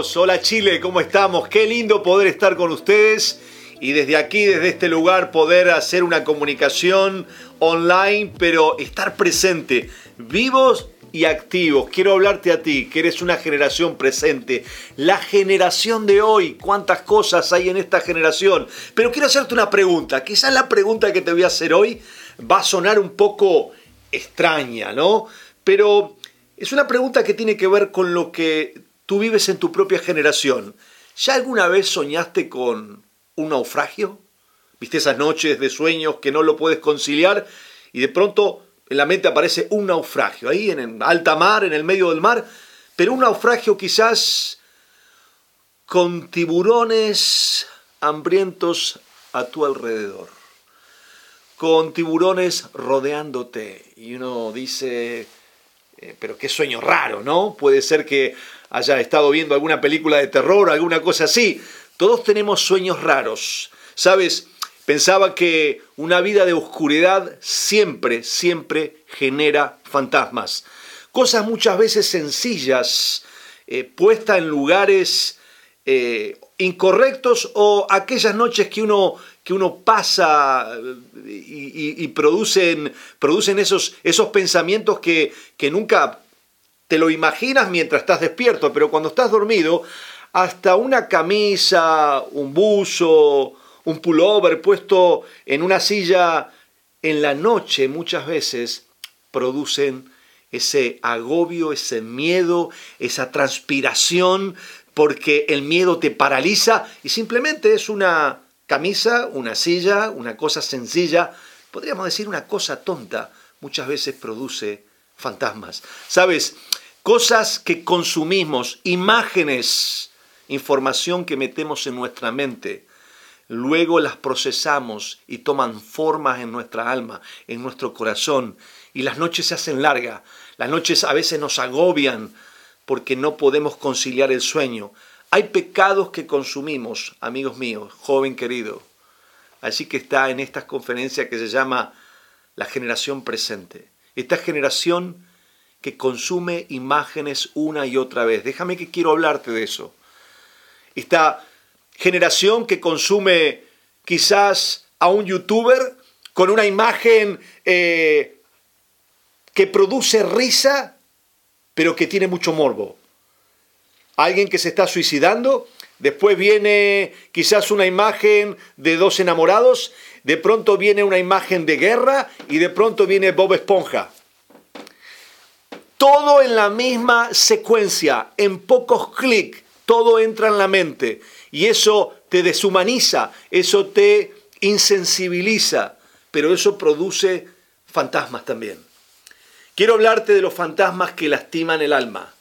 hola Chile, ¿cómo estamos? Qué lindo poder estar con ustedes y desde aquí, desde este lugar, poder hacer una comunicación online, pero estar presente, vivos y activos. Quiero hablarte a ti, que eres una generación presente, la generación de hoy, cuántas cosas hay en esta generación. Pero quiero hacerte una pregunta, quizás la pregunta que te voy a hacer hoy va a sonar un poco extraña, ¿no? Pero es una pregunta que tiene que ver con lo que tú vives en tu propia generación. ¿Ya alguna vez soñaste con un naufragio? ¿Viste esas noches de sueños que no lo puedes conciliar y de pronto en la mente aparece un naufragio, ahí en alta mar, en el medio del mar, pero un naufragio quizás con tiburones hambrientos a tu alrededor, con tiburones rodeándote. Y uno dice, eh, pero qué sueño raro, ¿no? Puede ser que haya estado viendo alguna película de terror, alguna cosa así. Todos tenemos sueños raros. ¿Sabes? Pensaba que una vida de oscuridad siempre, siempre genera fantasmas. Cosas muchas veces sencillas, eh, puestas en lugares eh, incorrectos o aquellas noches que uno, que uno pasa eh, y, producen, producen esos, esos pensamientos que, que nunca te lo imaginas mientras estás despierto, pero cuando estás dormido, hasta una camisa, un buzo, un pullover puesto en una silla en la noche muchas veces producen ese agobio, ese miedo, esa transpiración, porque el miedo te paraliza y simplemente es una camisa, una silla, una cosa sencilla, podríamos decir una cosa tonta, muchas veces produce fantasmas. ¿Sabes? Cosas que consumimos, imágenes, información que metemos en nuestra mente, luego las procesamos y toman formas en nuestra alma, en nuestro corazón, y las noches se hacen largas, las noches a veces nos agobian porque no podemos conciliar el sueño. Hay pecados que consumimos, amigos míos, joven querido. Así que está en esta conferencia que se llama la generación presente. Esta generación que consume imágenes una y otra vez. Déjame que quiero hablarte de eso. Está generación que consume quizás a un youtuber con una imagen eh, que produce risa, pero que tiene mucho morbo. Alguien que se está suicidando, después viene quizás una imagen de dos enamorados, de pronto viene una imagen de guerra y de pronto viene Bob Esponja. Todo en la misma secuencia, en pocos clics, todo entra en la mente y eso te deshumaniza, eso te insensibiliza, pero eso produce fantasmas también. Quiero hablarte de los fantasmas que lastiman el alma.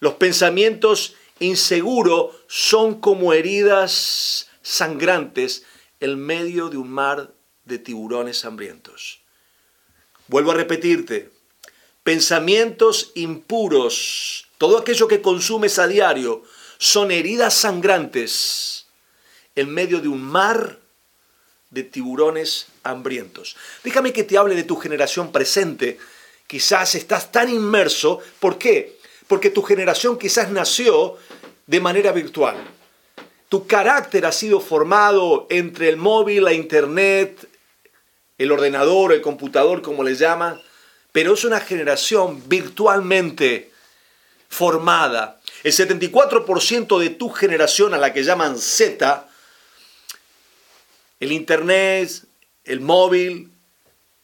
Los pensamientos inseguros son como heridas sangrantes en medio de un mar de tiburones hambrientos. Vuelvo a repetirte, pensamientos impuros, todo aquello que consumes a diario, son heridas sangrantes en medio de un mar de tiburones hambrientos. Déjame que te hable de tu generación presente. Quizás estás tan inmerso. ¿Por qué? Porque tu generación quizás nació de manera virtual. Tu carácter ha sido formado entre el móvil, la internet, el ordenador, el computador, como le llama, pero es una generación virtualmente formada. El 74% de tu generación, a la que llaman Z, el Internet, el móvil,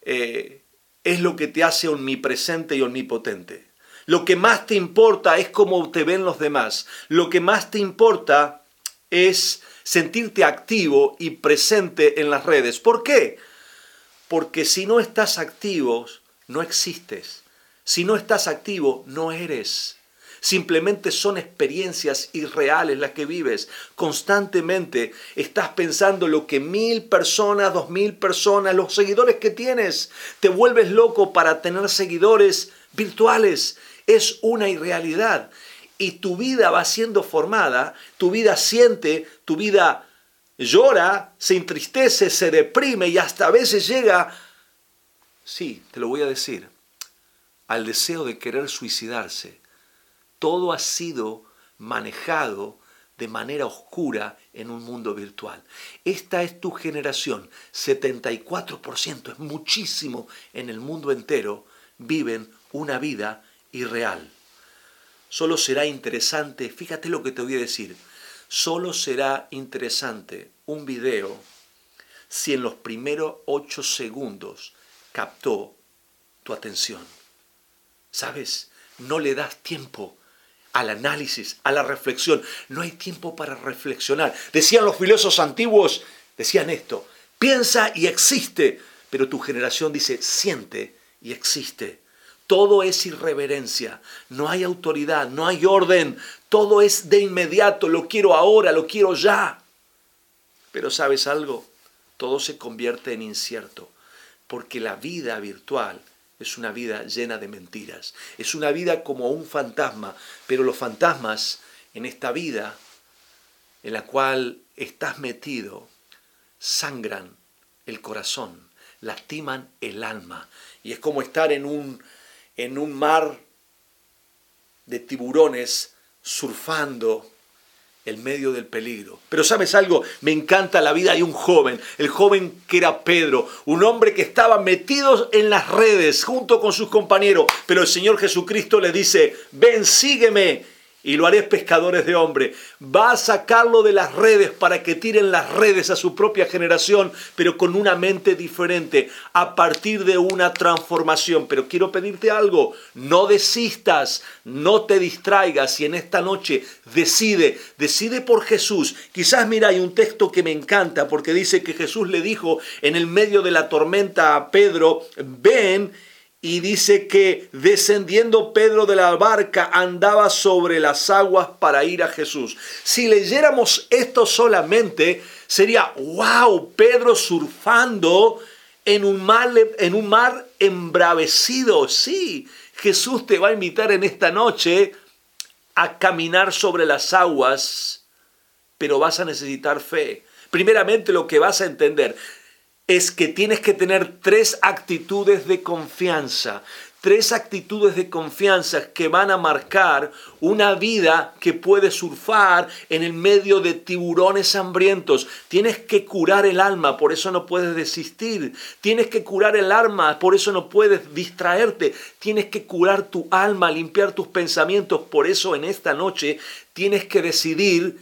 eh, es lo que te hace omnipresente y omnipotente. Lo que más te importa es cómo te ven los demás. Lo que más te importa es sentirte activo y presente en las redes. ¿Por qué? Porque si no estás activo, no existes. Si no estás activo, no eres. Simplemente son experiencias irreales las que vives. Constantemente estás pensando lo que mil personas, dos mil personas, los seguidores que tienes. Te vuelves loco para tener seguidores virtuales. Es una irrealidad. Y tu vida va siendo formada, tu vida siente, tu vida llora, se entristece, se deprime y hasta a veces llega, sí, te lo voy a decir, al deseo de querer suicidarse todo ha sido manejado de manera oscura en un mundo virtual. Esta es tu generación, 74%, es muchísimo en el mundo entero, viven una vida irreal. Solo será interesante, fíjate lo que te voy a decir, solo será interesante un video si en los primeros 8 segundos captó tu atención. ¿Sabes? No le das tiempo al análisis, a la reflexión. No hay tiempo para reflexionar. Decían los filósofos antiguos, decían esto, piensa y existe, pero tu generación dice, siente y existe. Todo es irreverencia, no hay autoridad, no hay orden, todo es de inmediato, lo quiero ahora, lo quiero ya. Pero sabes algo, todo se convierte en incierto, porque la vida virtual es una vida llena de mentiras. Es una vida como un fantasma, pero los fantasmas en esta vida en la cual estás metido sangran el corazón, lastiman el alma. Y es como estar en un, en un mar de tiburones surfando el medio del peligro. Pero sabes algo, me encanta la vida de un joven, el joven que era Pedro, un hombre que estaba metido en las redes junto con sus compañeros, pero el Señor Jesucristo le dice, ven, sígueme y lo haré pescadores de hombre. Va a sacarlo de las redes para que tiren las redes a su propia generación, pero con una mente diferente, a partir de una transformación. Pero quiero pedirte algo, no desistas, no te distraigas y en esta noche decide, decide por Jesús. Quizás mira, hay un texto que me encanta porque dice que Jesús le dijo en el medio de la tormenta a Pedro, ven, y dice que descendiendo Pedro de la barca andaba sobre las aguas para ir a Jesús. Si leyéramos esto solamente, sería, wow, Pedro surfando en un mar, en un mar embravecido. Sí, Jesús te va a invitar en esta noche a caminar sobre las aguas, pero vas a necesitar fe. Primeramente lo que vas a entender, es que tienes que tener tres actitudes de confianza, tres actitudes de confianza que van a marcar una vida que puede surfar en el medio de tiburones hambrientos. Tienes que curar el alma, por eso no puedes desistir. Tienes que curar el alma, por eso no puedes distraerte. Tienes que curar tu alma, limpiar tus pensamientos, por eso en esta noche tienes que decidir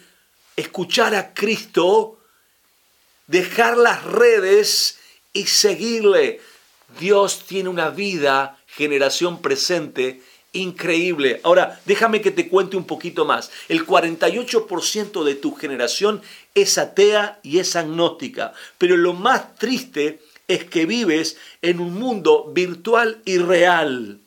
escuchar a Cristo dejar las redes y seguirle. Dios tiene una vida, generación presente, increíble. Ahora, déjame que te cuente un poquito más. El 48% de tu generación es atea y es agnóstica, pero lo más triste es que vives en un mundo virtual y real.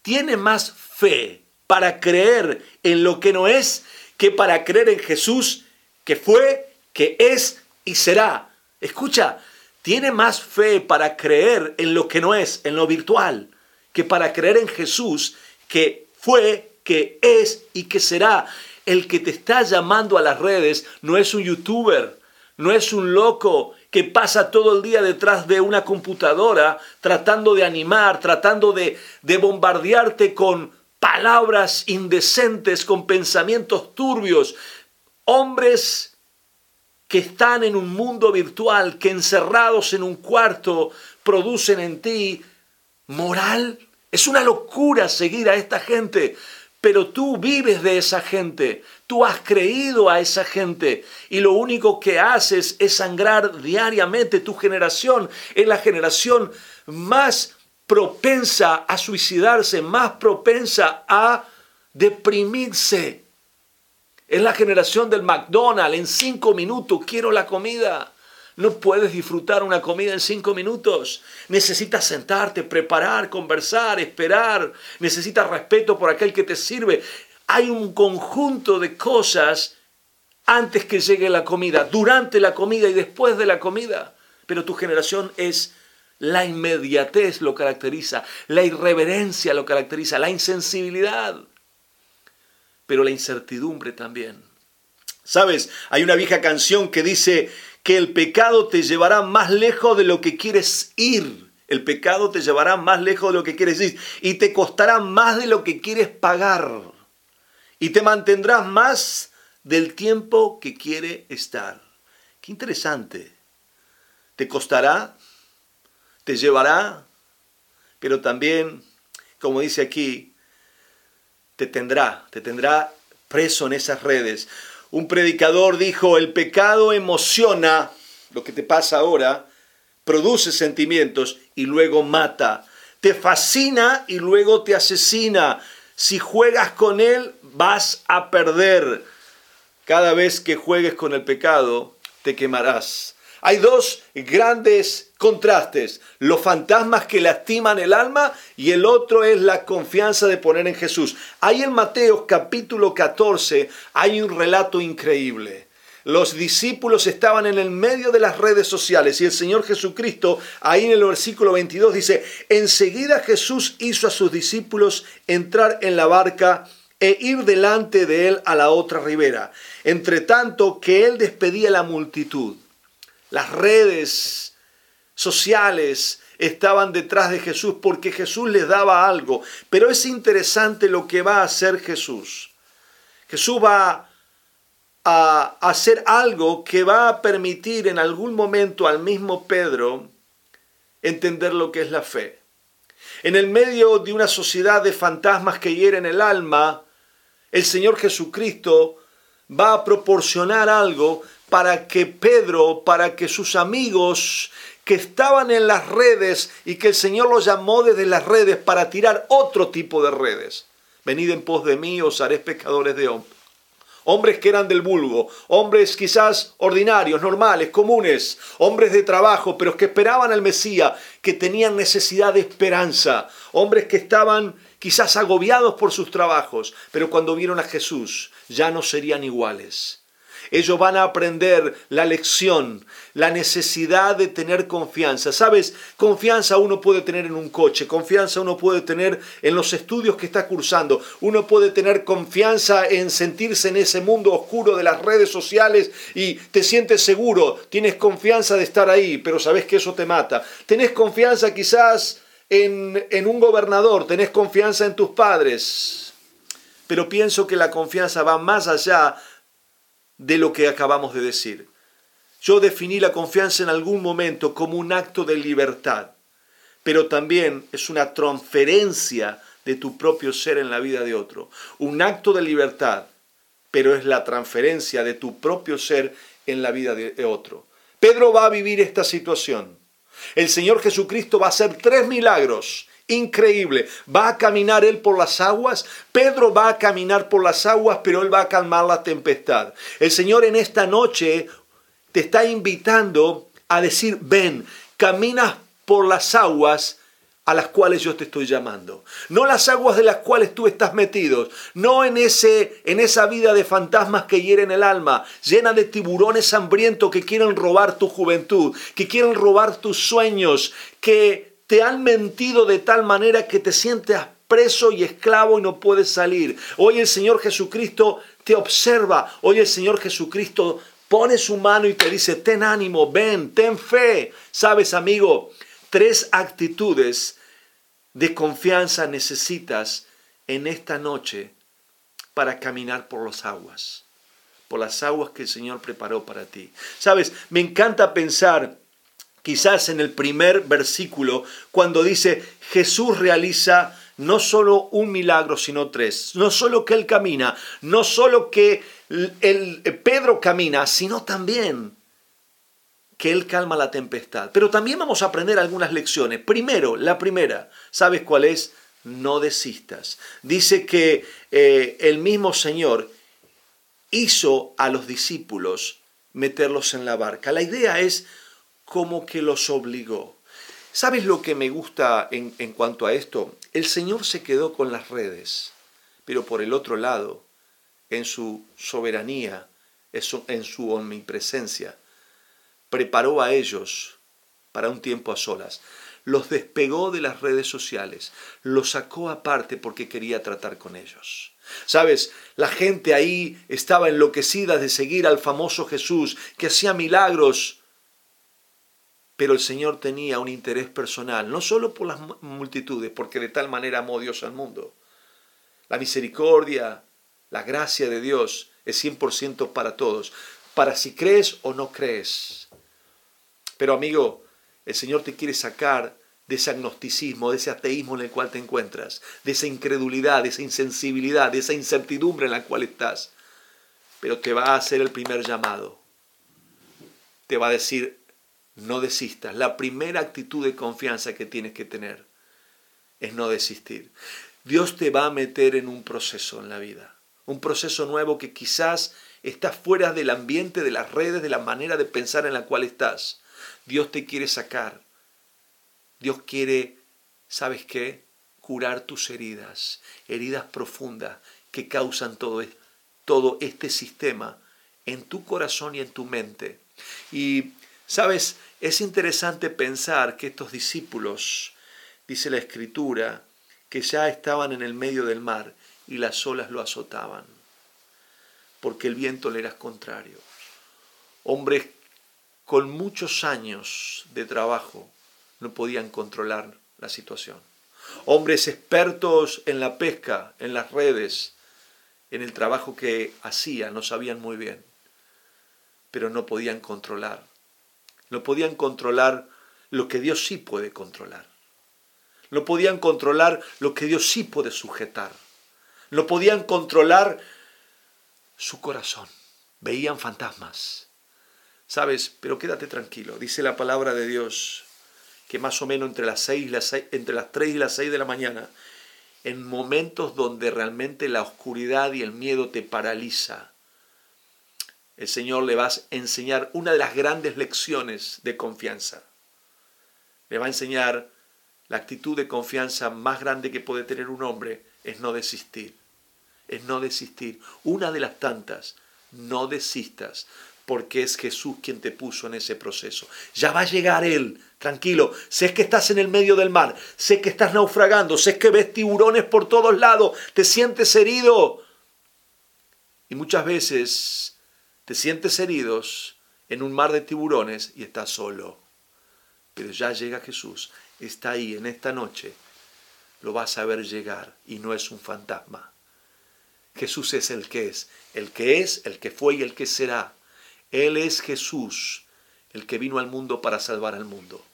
Tiene más fe para creer en lo que no es que para creer en Jesús que fue, que es y será. Escucha, tiene más fe para creer en lo que no es, en lo virtual, que para creer en Jesús, que fue, que es y que será. El que te está llamando a las redes no es un youtuber, no es un loco que pasa todo el día detrás de una computadora tratando de animar, tratando de, de bombardearte con palabras indecentes, con pensamientos turbios. Hombres que están en un mundo virtual, que encerrados en un cuarto producen en ti moral. Es una locura seguir a esta gente, pero tú vives de esa gente, tú has creído a esa gente y lo único que haces es sangrar diariamente tu generación. Es la generación más propensa a suicidarse, más propensa a deprimirse. Es la generación del McDonald's. En cinco minutos quiero la comida. No puedes disfrutar una comida en cinco minutos. Necesitas sentarte, preparar, conversar, esperar. Necesitas respeto por aquel que te sirve. Hay un conjunto de cosas antes que llegue la comida, durante la comida y después de la comida. Pero tu generación es la inmediatez lo caracteriza, la irreverencia lo caracteriza, la insensibilidad pero la incertidumbre también. Sabes, hay una vieja canción que dice que el pecado te llevará más lejos de lo que quieres ir. El pecado te llevará más lejos de lo que quieres ir y te costará más de lo que quieres pagar. y te mantendrás más del tiempo que quiere estar. Qué interesante. Te costará, te llevará, pero también, como dice aquí, te tendrá, te tendrá preso en esas redes. Un predicador dijo, el pecado emociona, lo que te pasa ahora, produce sentimientos y luego mata. Te fascina y luego te asesina. Si juegas con él, vas a perder. Cada vez que juegues con el pecado, te quemarás. Hay dos grandes contrastes, los fantasmas que lastiman el alma y el otro es la confianza de poner en Jesús. Ahí en Mateo capítulo 14 hay un relato increíble. Los discípulos estaban en el medio de las redes sociales y el Señor Jesucristo, ahí en el versículo 22 dice, enseguida Jesús hizo a sus discípulos entrar en la barca e ir delante de él a la otra ribera, entre tanto que él despedía la multitud. Las redes sociales estaban detrás de Jesús porque Jesús les daba algo, pero es interesante lo que va a hacer Jesús. Jesús va a hacer algo que va a permitir en algún momento al mismo Pedro entender lo que es la fe. En el medio de una sociedad de fantasmas que hieren el alma, el Señor Jesucristo va a proporcionar algo para que Pedro, para que sus amigos que estaban en las redes y que el Señor los llamó desde las redes para tirar otro tipo de redes. Venid en pos de mí, os haré pescadores de hombres hombres que eran del vulgo, hombres quizás ordinarios, normales, comunes, hombres de trabajo, pero que esperaban al Mesías, que tenían necesidad de esperanza, hombres que estaban quizás agobiados por sus trabajos, pero cuando vieron a Jesús ya no serían iguales. Ellos van a aprender la lección, la necesidad de tener confianza. ¿Sabes? Confianza uno puede tener en un coche, confianza uno puede tener en los estudios que está cursando, uno puede tener confianza en sentirse en ese mundo oscuro de las redes sociales y te sientes seguro, tienes confianza de estar ahí, pero sabes que eso te mata. Tenés confianza quizás en, en un gobernador, tenés confianza en tus padres, pero pienso que la confianza va más allá de lo que acabamos de decir. Yo definí la confianza en algún momento como un acto de libertad, pero también es una transferencia de tu propio ser en la vida de otro. Un acto de libertad, pero es la transferencia de tu propio ser en la vida de otro. Pedro va a vivir esta situación. El Señor Jesucristo va a hacer tres milagros increíble. Va a caminar él por las aguas. Pedro va a caminar por las aguas, pero él va a calmar la tempestad. El Señor en esta noche te está invitando a decir, ven, caminas por las aguas a las cuales yo te estoy llamando. No las aguas de las cuales tú estás metido. No en, ese, en esa vida de fantasmas que hieren el alma, llena de tiburones hambrientos que quieren robar tu juventud, que quieren robar tus sueños, que te han mentido de tal manera que te sientes preso y esclavo y no puedes salir. Hoy el Señor Jesucristo te observa. Hoy el Señor Jesucristo pone su mano y te dice, ten ánimo, ven, ten fe. Sabes, amigo, tres actitudes de confianza necesitas en esta noche para caminar por las aguas, por las aguas que el Señor preparó para ti. Sabes, me encanta pensar quizás en el primer versículo, cuando dice Jesús realiza no solo un milagro, sino tres. No solo que Él camina, no solo que el, Pedro camina, sino también que Él calma la tempestad. Pero también vamos a aprender algunas lecciones. Primero, la primera, ¿sabes cuál es? No desistas. Dice que eh, el mismo Señor hizo a los discípulos meterlos en la barca. La idea es como que los obligó. ¿Sabes lo que me gusta en, cuanto a esto? El Señor se quedó con las redes, pero por el otro lado, en su soberanía, en su omnipresencia, preparó a ellos para un tiempo a solas. Los despegó de las redes sociales, los sacó aparte porque quería tratar con ellos. Sabes, la gente ahí estaba enloquecida de seguir al famoso Jesús que hacía milagros pero el Señor tenía un interés personal, no solo por las multitudes, porque de tal manera amó Dios al mundo. La misericordia, La gracia de Dios es 100% para todos, para si crees o no crees. Pero amigo, el Señor te quiere sacar de ese agnosticismo, de ese ateísmo en el cual te encuentras, de esa incredulidad, de esa insensibilidad, de esa incertidumbre en la cual estás. Pero te va a hacer el primer llamado. Te va a decir, no desistas. La primera actitud de confianza que tienes que tener es no desistir. Dios te va a meter en un proceso en la vida, un proceso nuevo que quizás está fuera del ambiente, de las redes, de la manera de pensar en la cual estás. Dios te quiere sacar Dios quiere, ¿sabes qué? Curar tus heridas, heridas profundas que causan todo, todo este sistema en tu corazón y en tu mente. Y, ¿sabes? Es interesante pensar que estos discípulos, dice la escritura, que ya estaban en el medio del mar y las olas lo azotaban, porque el viento le era contrario. Hombres con muchos años de trabajo, no podían controlar la situación. Hombres expertos en la pesca, en las redes, en el trabajo que hacían, no sabían muy bien, pero no podían controlar. No podían controlar lo que Dios sí puede controlar. No podían controlar lo que Dios sí puede sujetar. No podían controlar su corazón. Veían fantasmas. ¿Sabes? Pero quédate tranquilo. Dice la palabra de Dios que más o menos entre las, seis las entre las 3 y las 6 de la mañana, en momentos donde realmente la oscuridad y el miedo te paraliza, el Señor le va a enseñar una de las grandes lecciones de confianza. Le va a enseñar la actitud de confianza más grande que puede tener un hombre es no desistir. Es no desistir. Una de las tantas, no desistas porque es Jesús quien te puso en ese proceso. Ya va a llegar Él, tranquilo. Sé que estás en el medio del mar, sé que estás naufragando, sé que ves tiburones por todos lados, te sientes herido. Y muchas veces te sientes heridos en un mar de tiburones y estás solo. Pero ya llega Jesús, está ahí en esta noche, lo vas a ver llegar y no es un fantasma. Jesús es el que es, el que es, el que fue y el que será. Él es Jesús, el que vino al mundo para salvar al mundo.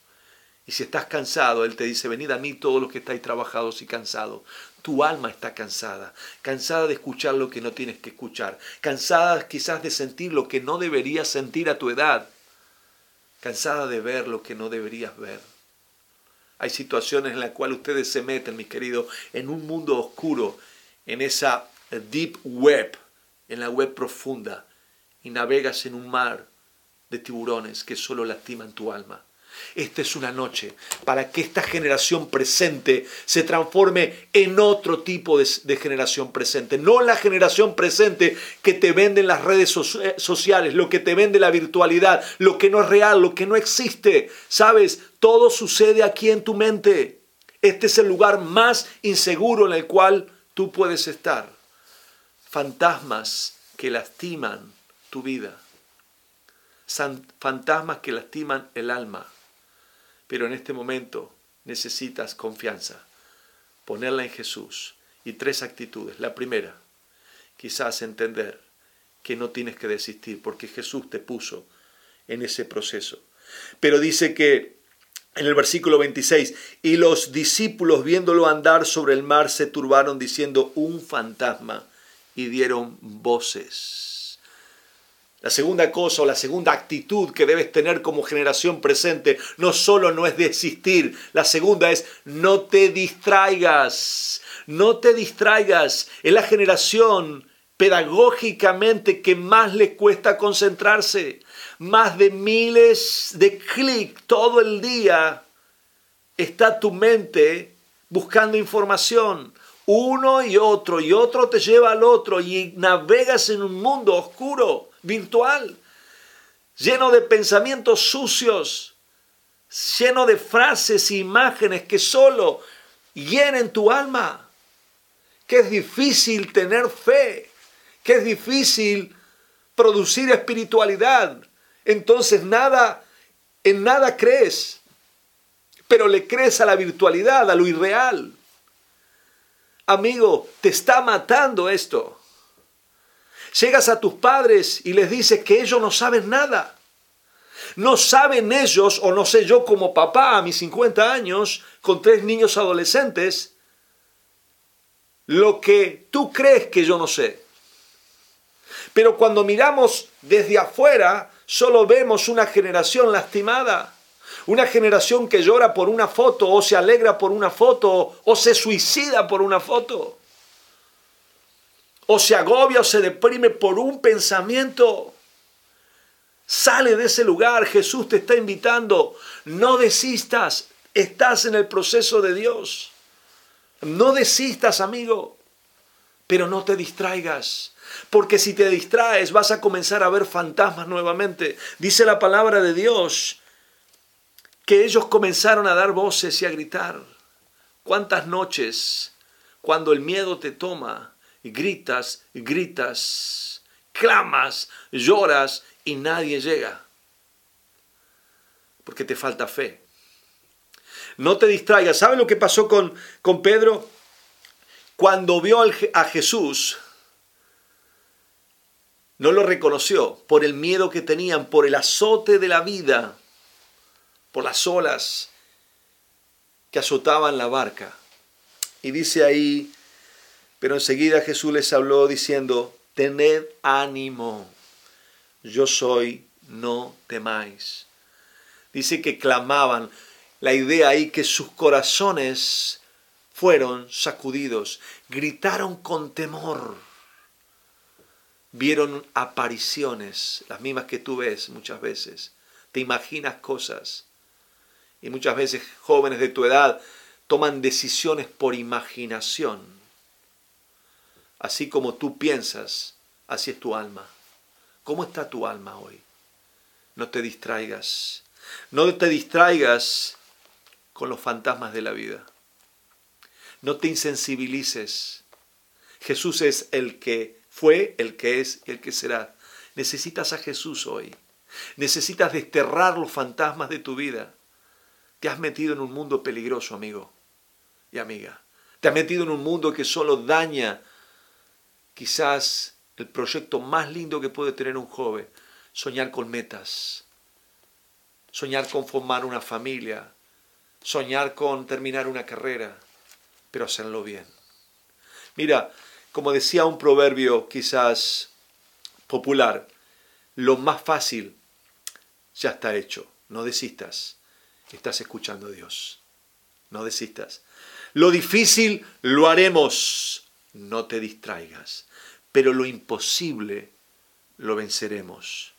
Y si estás cansado, Él te dice, venid a mí todos los que estáis trabajados y cansados. Tu alma está cansada, cansada de escuchar lo que no tienes que escuchar, cansada quizás de sentir lo que no deberías sentir a tu edad, cansada de ver lo que no deberías ver. Hay situaciones en las cuales ustedes se meten, mis queridos, en un mundo oscuro, en esa deep web, en la web profunda, y navegas en un mar de tiburones que solo lastiman tu alma. Esta es una noche para que esta generación presente se transforme en otro tipo de, generación presente. No la generación presente que te venden las redes eh, sociales, lo que te vende la virtualidad, lo que no es real, lo que no existe. Sabes, todo sucede aquí en tu mente. Este es el lugar más inseguro en el cual tú puedes estar. Fantasmas que lastiman tu vida. Fantasmas que lastiman el alma. Pero en este momento necesitas confianza, ponerla en Jesús. Y tres actitudes. La primera, quizás entender que no tienes que desistir porque Jesús te puso en ese proceso. Pero dice que en el versículo 26, y los discípulos viéndolo andar sobre el mar se turbaron diciendo un fantasma y dieron voces. La segunda cosa o la segunda actitud que debes tener como generación presente no solo no es desistir, la segunda es no te distraigas, no te distraigas. Es la generación pedagógicamente que más le cuesta concentrarse. Más de miles de clics todo el día está tu mente buscando información. Uno y otro y otro te lleva al otro y navegas en un mundo oscuro virtual, lleno de pensamientos sucios, lleno de frases e imágenes que solo llenen tu alma, que es difícil tener fe, que es difícil producir espiritualidad. Entonces nada, en nada crees, pero le crees a la virtualidad, a lo irreal. Amigo, te está matando esto. Llegas a tus padres y les dices que ellos no saben nada. No saben ellos, o no sé yo como papá a mis 50 años, con tres niños adolescentes, lo que tú crees que yo no sé. Pero cuando miramos desde afuera, solo vemos una generación lastimada. Una generación que llora por una foto o se alegra por una foto o se suicida por una foto. O se agobia o se deprime por un pensamiento. Sale de ese lugar, Jesús te está invitando. No desistas, estás en el proceso de Dios. No desistas, amigo, pero no te distraigas. Porque si te distraes vas a comenzar a ver fantasmas nuevamente. Dice la palabra de Dios que ellos comenzaron a dar voces y a gritar. ¿Cuántas noches cuando el miedo te toma gritas gritas, clamas, lloras y nadie llega? Porque te falta fe. No te distraigas. ¿Saben lo que pasó con, con Pedro? Cuando vio a Jesús, no lo reconoció por el miedo que tenían, por el azote de la vida por las olas que azotaban la barca. Y dice ahí, pero enseguida Jesús les habló diciendo, tened ánimo, yo soy, no temáis. Dice que clamaban, la idea ahí que sus corazones fueron sacudidos, gritaron con temor, vieron apariciones, las mismas que tú ves muchas veces, te imaginas cosas y muchas veces jóvenes de tu edad toman decisiones por imaginación. Así como tú piensas, así es tu alma. ¿Cómo está tu alma hoy? No te distraigas. No te distraigas con los fantasmas de la vida. No te insensibilices. Jesús es el que fue, el que es y el que será. Necesitas a Jesús hoy. Necesitas desterrar los fantasmas de tu vida. Te has metido en un mundo peligroso, amigo y amiga. Te has metido en un mundo que solo daña quizás el proyecto más lindo que puede tener un joven, soñar con metas, soñar con formar una familia, soñar con terminar una carrera, pero hacerlo bien. Mira, como decía un proverbio quizás popular, lo más fácil ya está hecho, no desistas estás escuchando a Dios. No desistas. Lo difícil lo haremos. No te distraigas. Pero lo imposible lo venceremos.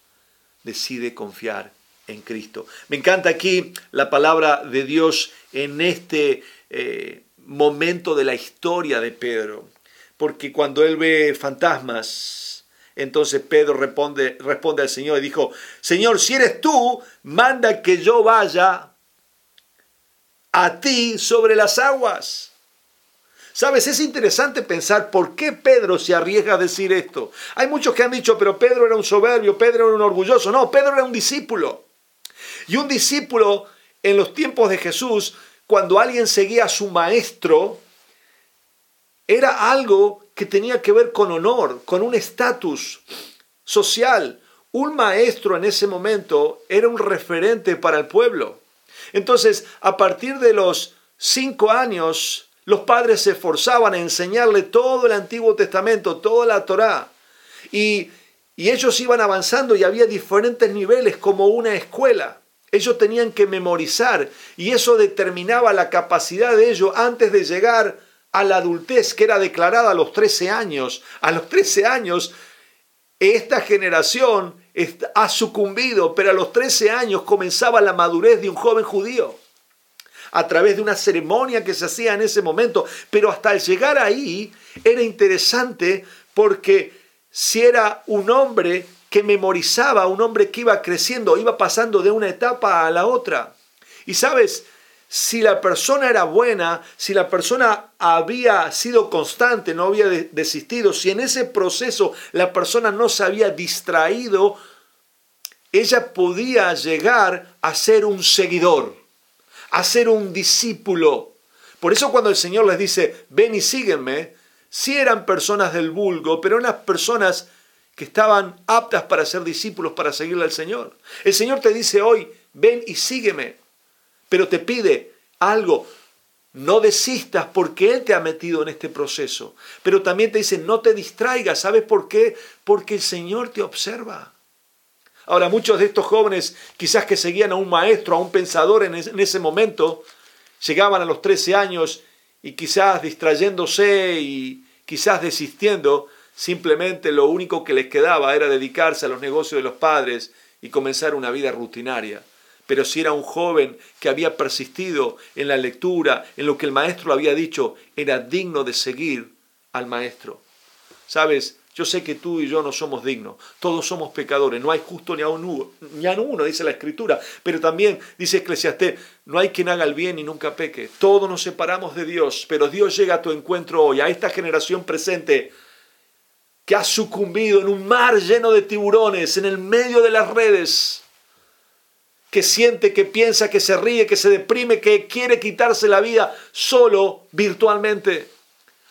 Decide confiar en Cristo. Me encanta aquí la palabra de Dios en este eh, momento de la historia de Pedro. Porque cuando él ve fantasmas, entonces Pedro responde, responde al Señor y dijo, Señor, si eres tú, manda que yo vaya a ti sobre las aguas. Sabes, es interesante pensar por qué Pedro se arriesga a decir esto. Hay muchos que han dicho, pero Pedro era un soberbio, Pedro era un orgulloso. No, Pedro era un discípulo. Y un discípulo en los tiempos de Jesús, cuando alguien seguía a su maestro, era algo que tenía que ver con honor, con un estatus social. Un maestro en ese momento era un referente para el pueblo. Entonces, a partir de los cinco años, los padres se esforzaban a enseñarle todo el Antiguo Testamento, toda la Torá. Y, y ellos iban avanzando y había diferentes niveles como una escuela. Ellos tenían que memorizar y eso determinaba la capacidad de ellos antes de llegar a la adultez que era declarada a los 13 años. A los 13 años, esta generación ha sucumbido, pero a los 13 años comenzaba la madurez de un joven judío a través de una ceremonia que se hacía en ese momento. Pero hasta llegar ahí era interesante porque si era un hombre que memorizaba, un hombre que iba creciendo, iba pasando de una etapa a la otra. Y sabes, si la persona era buena, si la persona había sido constante, no había desistido, si en ese proceso la persona no se había distraído, ella podía llegar a ser un seguidor, a ser un discípulo. Por eso cuando el Señor les dice, ven y sígueme, si eran personas del vulgo, pero unas personas que estaban aptas para ser discípulos, para seguirle al Señor. El Señor te dice hoy, ven y sígueme, pero te pide algo, no desistas porque Él te ha metido en este proceso. Pero también te dice, no te distraigas. ¿Sabes por qué? Porque el Señor te observa. Ahora, muchos de estos jóvenes, quizás que seguían a un maestro, a un pensador en ese momento, llegaban a los 13 años y quizás distrayéndose y quizás desistiendo, simplemente lo único que les quedaba era dedicarse a los negocios de los padres y comenzar una vida rutinaria. Pero si era un joven que había persistido en la lectura, en lo que el maestro le había dicho, era digno de seguir al maestro. Sabes, yo sé que tú y yo no somos dignos, todos somos pecadores, no hay justo ni a, uno, ni a uno, dice la escritura, pero también dice Eclesiastés, no hay quien haga el bien y nunca peque, todos nos separamos de Dios, pero Dios llega a tu encuentro hoy, a esta generación presente que ha sucumbido en un mar lleno de tiburones, en el medio de las redes, que siente, que piensa, que se ríe, que se deprime, que quiere quitarse la vida solo virtualmente.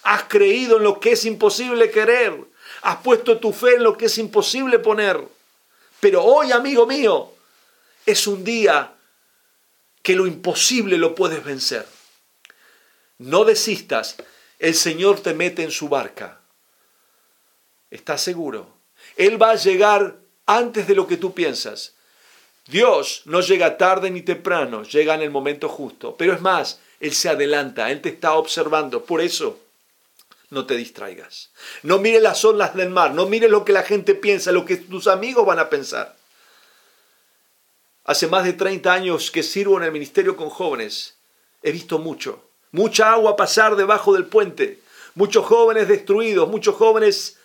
Has creído en lo que es imposible querer. Has puesto tu fe en lo que es imposible poner. Pero hoy, amigo mío, es un día que lo imposible lo puedes vencer. No desistas. El Señor te mete en su barca. ¿Estás seguro? Él va a llegar antes de lo que tú piensas. Dios no llega tarde ni temprano, llega en el momento justo. Pero es más, Él se adelanta, Él te está observando. Por eso, no te distraigas. No mires las olas del mar, no mires lo que la gente piensa, lo que tus amigos van a pensar. Hace más de 30 años que sirvo en el ministerio con jóvenes. He visto mucho, mucha agua pasar debajo del puente, muchos jóvenes destruidos, muchos jóvenes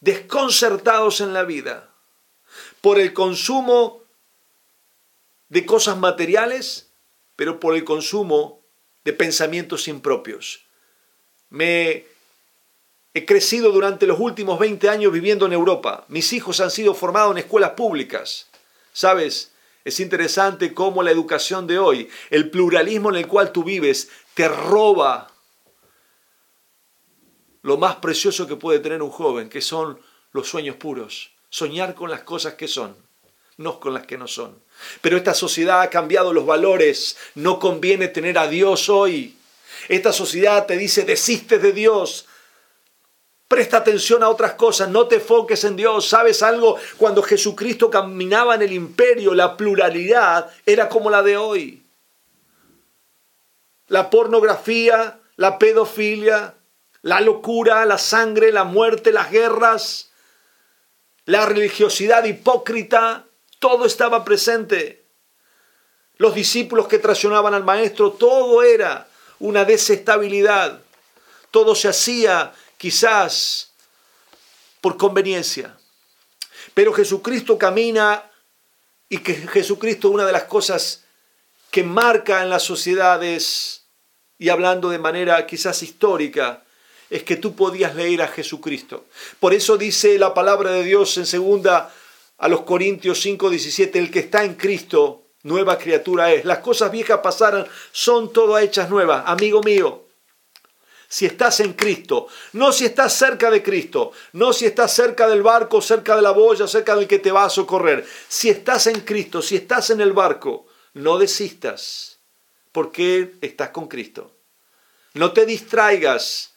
desconcertados en la vida por el consumo de cosas materiales, pero por el consumo de pensamientos impropios. Me he crecido durante los últimos 20 años viviendo en Europa. Mis hijos han sido formados en escuelas públicas. ¿Sabes? Es interesante cómo la educación de hoy, el pluralismo en el cual tú vives, te roba lo más precioso que puede tener un joven, que son los sueños puros. Soñar con las cosas que son, no con las que no son. Pero esta sociedad ha cambiado los valores. No conviene tener a Dios hoy. Esta sociedad te dice, desistes de Dios. Presta atención a otras cosas, no te enfoques en Dios. ¿Sabes algo? Cuando Jesucristo caminaba en el imperio, la pluralidad era como la de hoy. La pornografía, la pedofilia, la locura, la sangre, la muerte, las guerras, la religiosidad hipócrita, todo estaba presente. Los discípulos que traicionaban al maestro, todo era una desestabilidad. Todo se hacía quizás por conveniencia. Pero Jesucristo camina y que Jesucristo una de las cosas que marca en las sociedades, y hablando de manera quizás histórica, es que tú podías leer a Jesucristo. Por eso dice la palabra de Dios en segunda a los Corintios 5:17, el que está en Cristo, nueva criatura es. Las cosas viejas pasaron, son todas hechas nuevas. Amigo mío, si estás en Cristo, no si estás cerca de Cristo, no si estás cerca del barco, cerca de la boya, cerca del que te va a socorrer. Si estás en Cristo, si estás en el barco, no desistas, porque estás con Cristo. No te distraigas.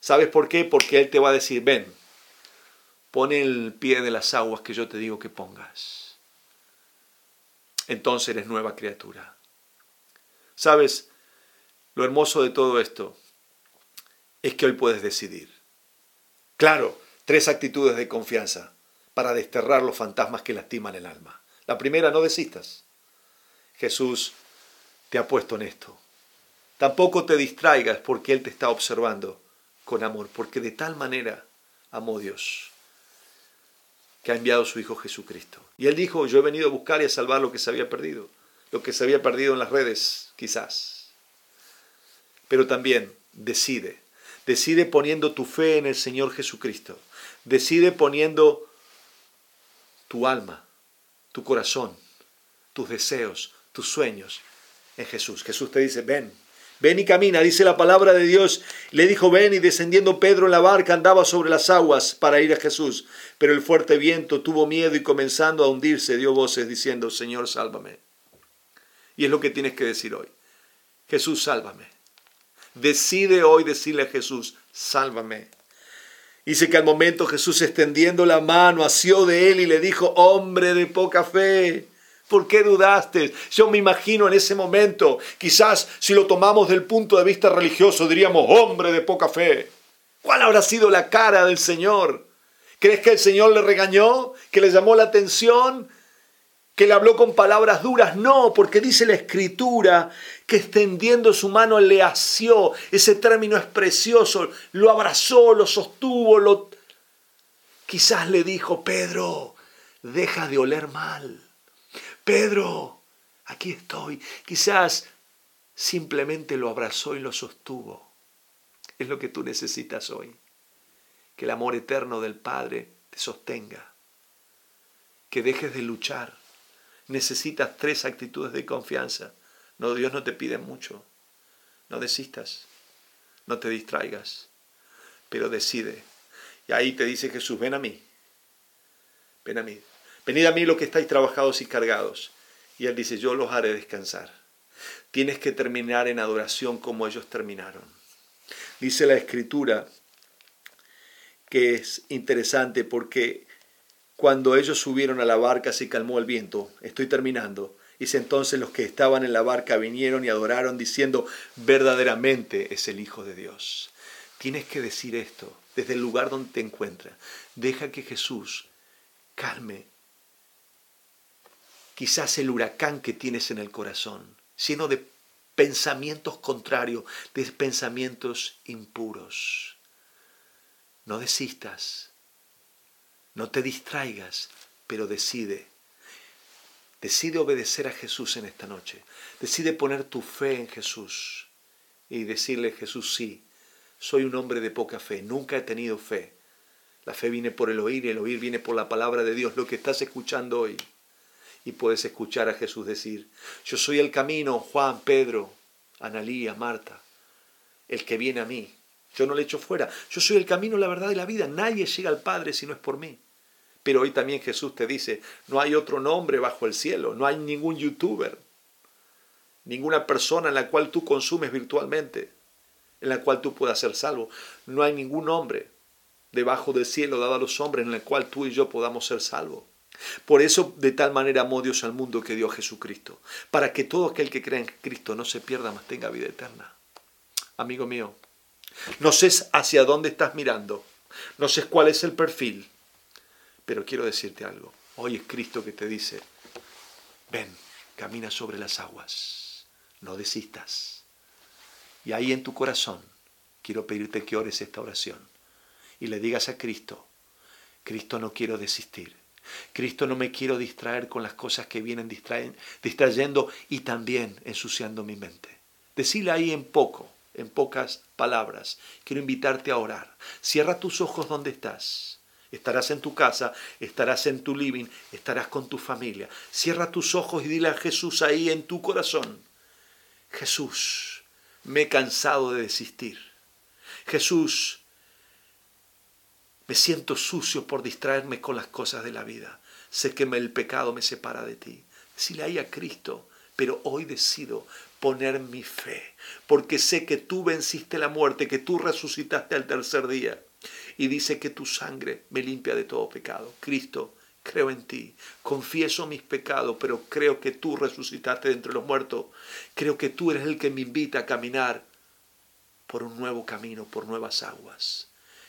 ¿Sabes por qué? Porque Él te va a decir, ven, Pon el pie de las aguas que yo te digo que pongas. Entonces eres nueva criatura. ¿Sabes? Lo hermoso de todo esto es que hoy puedes decidir. Claro, tres actitudes de confianza para desterrar los fantasmas que lastiman el alma. La primera, no desistas. Jesús te ha puesto en esto. Tampoco te distraigas porque Él te está observando con amor, porque de tal manera amó Dios que ha enviado su Hijo Jesucristo. Y él dijo, yo he venido a buscar y a salvar lo que se había perdido, lo que se había perdido en las redes, quizás. Pero también decide, decide poniendo tu fe en el Señor Jesucristo, decide poniendo tu alma, tu corazón, tus deseos, tus sueños en Jesús. Jesús te dice, ven, Ven y camina, dice la palabra de Dios. Le dijo, ven y descendiendo Pedro en la barca andaba sobre las aguas para ir a Jesús. Pero el fuerte viento tuvo miedo y comenzando a hundirse dio voces diciendo, Señor, sálvame. Y es lo que tienes que decir hoy. Jesús, sálvame. Decide hoy decirle a Jesús, sálvame. Dice que al momento Jesús extendiendo la mano asió de él y le dijo, hombre de poca fe, ¿Por qué dudaste? Yo me imagino en ese momento, quizás si lo tomamos del punto de vista religioso, diríamos, hombre de poca fe. ¿Cuál habrá sido la cara del Señor? ¿Crees que el Señor le regañó? ¿Que le llamó la atención? ¿Que le habló con palabras duras? No, porque dice la Escritura que extendiendo su mano le asió. Ese término es precioso. Lo abrazó, lo sostuvo, lo... Quizás le dijo, Pedro, deja de oler mal Pedro, aquí estoy. Quizás simplemente lo abrazó y lo sostuvo. Es lo que tú necesitas hoy. Que el amor eterno del Padre te sostenga. Que dejes de luchar. Necesitas tres actitudes de confianza. No, Dios no te pide mucho. No desistas. No te distraigas. Pero decide. Y ahí te dice Jesús, ven a mí. Ven a mí. Venid a mí los que estáis trabajados y cargados. Y él dice, yo los haré descansar. Tienes que terminar en adoración como ellos terminaron. Dice la escritura que es interesante porque cuando ellos subieron a la barca se calmó el viento. Estoy terminando. Dice entonces los que estaban en la barca vinieron y adoraron diciendo, verdaderamente es el Hijo de Dios. Tienes que decir esto desde el lugar donde te encuentras. Deja que Jesús calme quizás el huracán que tienes en el corazón, lleno de pensamientos contrarios, de pensamientos impuros. No desistas, no te distraigas, pero decide. Decide obedecer a Jesús en esta noche. Decide poner tu fe en Jesús y decirle, Jesús, sí, soy un hombre de poca fe, nunca he tenido fe. La fe viene por el oír y el oír viene por la palabra de Dios, lo que estás escuchando hoy y puedes escuchar a Jesús decir, yo soy el camino, Juan, Pedro, Analía, Marta, el que viene a mí. Yo no le echo fuera. Yo soy el camino, la verdad y la vida. Nadie llega al Padre si no es por mí. Pero hoy también Jesús te dice, no hay otro nombre bajo el cielo, no hay ningún youtuber, ninguna persona en la cual tú consumes virtualmente, en la cual tú puedas ser salvo. No hay ningún nombre debajo del cielo dado a los hombres en el cual tú y yo podamos ser salvos. Por eso de tal manera amó Dios al mundo que dio a Jesucristo, para que todo aquel que crea en Cristo no se pierda, mas tenga vida eterna. Amigo mío, no sé hacia dónde estás mirando, no sé cuál es el perfil, pero quiero decirte algo. Hoy es Cristo que te dice, ven, camina sobre las aguas, no desistas. Y ahí en tu corazón quiero pedirte que ores esta oración y le digas a Cristo, Cristo no quiero desistir Cristo, no me quiero distraer con las cosas que vienen distrayendo y también ensuciando mi mente. Decile ahí en poco, en pocas palabras. Quiero invitarte a orar. Cierra tus ojos donde estás. Estarás en tu casa, estarás en tu living, estarás con tu familia. Cierra tus ojos y dile a Jesús ahí en tu corazón. Jesús, me he cansado de desistir. Jesús, me siento sucio por distraerme con las cosas de la vida. Sé que el pecado me separa de ti. le hay a Cristo, pero hoy decido poner mi fe, porque sé que tú venciste la muerte, que tú resucitaste al tercer día. Y dice que tu sangre me limpia de todo pecado. Cristo, creo en ti, confieso mis pecados, pero creo que tú resucitaste de entre los muertos. Creo que tú eres el que me invita a caminar por un nuevo camino, por nuevas aguas.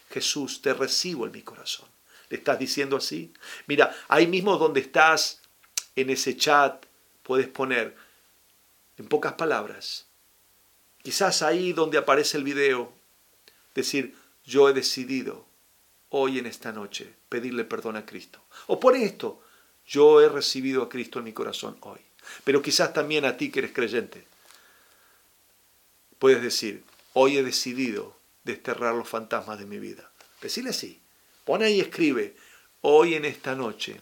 Jesús, te recibo en mi corazón. ¿Le estás diciendo así? Mira, ahí mismo donde estás, en ese chat, puedes poner, en pocas palabras, quizás ahí donde aparece el video, decir, yo he decidido hoy en esta noche pedirle perdón a Cristo. O por esto, yo he recibido a Cristo en mi corazón hoy. Pero quizás también a ti que eres creyente, puedes decir, hoy he decidido desterrar los fantasmas de mi vida. Decirle así. Pone ahí y escribe, hoy en esta noche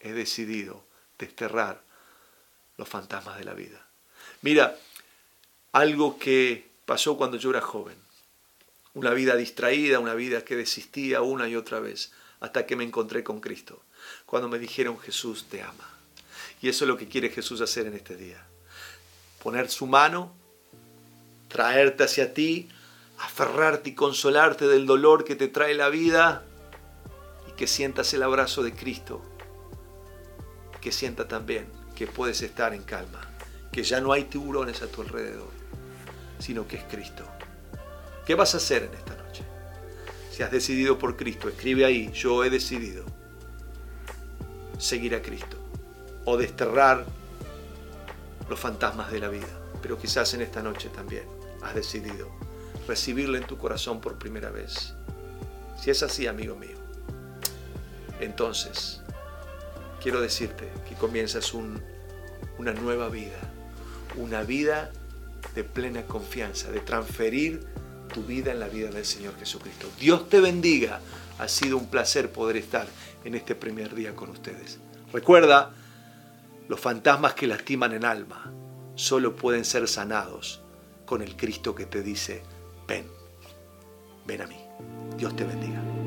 he decidido desterrar los fantasmas de la vida. Mira, algo que pasó cuando yo era joven. Una vida distraída, una vida que desistía una y otra vez, hasta que me encontré con Cristo. Cuando me dijeron Jesús te ama. Y eso es lo que quiere Jesús hacer en este día. Poner su mano, traerte hacia ti, aferrarte y consolarte del dolor que te trae la vida y que sientas el abrazo de Cristo. Que sienta también que puedes estar en calma, que ya no hay tiburones a tu alrededor, sino que es Cristo. ¿Qué vas a hacer en esta noche? Si has decidido por Cristo, escribe ahí, yo he decidido seguir a Cristo o desterrar los fantasmas de la vida. Pero quizás en esta noche también has decidido recibirlo en tu corazón por primera vez. Si es así, amigo mío, entonces quiero decirte que comienzas una nueva vida, una vida de plena confianza, de transferir tu vida en la vida del Señor Jesucristo. Dios te bendiga. Ha sido un placer poder estar en este primer día con ustedes. Recuerda, los fantasmas que lastiman en alma solo pueden ser sanados con el Cristo que te dice, ven, ven a mí. Dios te bendiga.